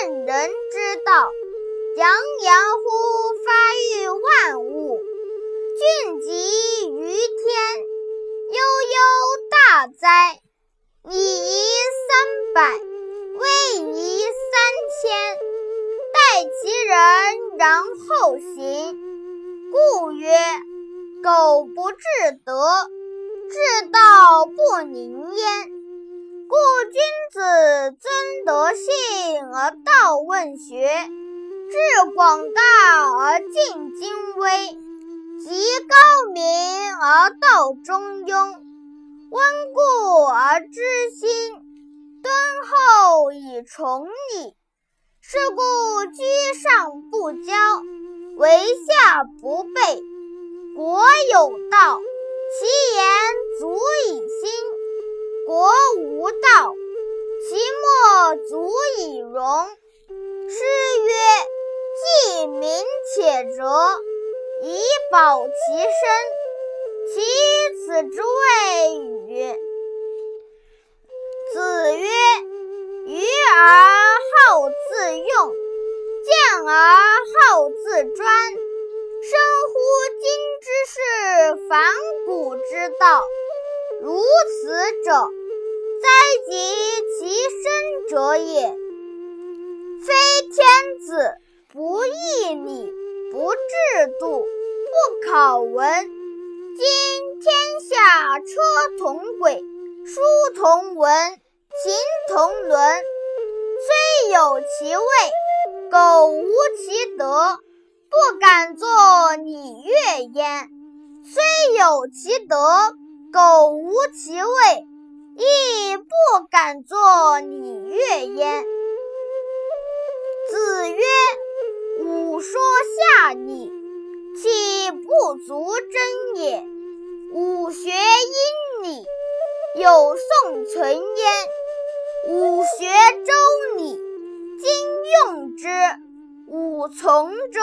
圣人之道，洋洋乎发育万物，俊极于天，悠悠大哉！礼仪三百，威仪三千，待其人然后行。故曰：苟不至德，至道不宁焉。故君子尊德性而道问学，致广大而尽精微，极高明而道中庸，温故而知新，敦厚以崇礼。是故居上不骄，为下不悖。国有道，其言足以兴。国无道，足以容。诗曰：“既明且哲，以保其身。”其此之谓与？子曰：“愚而好自用，见而好自专。生乎今之事，反古之道。如此者。”非及其身者也！非天子不义礼，不制度，不考文。今天下车同轨，书同文，琴同伦。虽有其位，苟无其德，不敢作礼乐焉。虽有其德，苟无其位。亦不敢作礼乐焉。子曰：“吾说下礼，岂不足争也？吾学殷礼，有宋存焉。吾学周礼，今用之，吾从周。”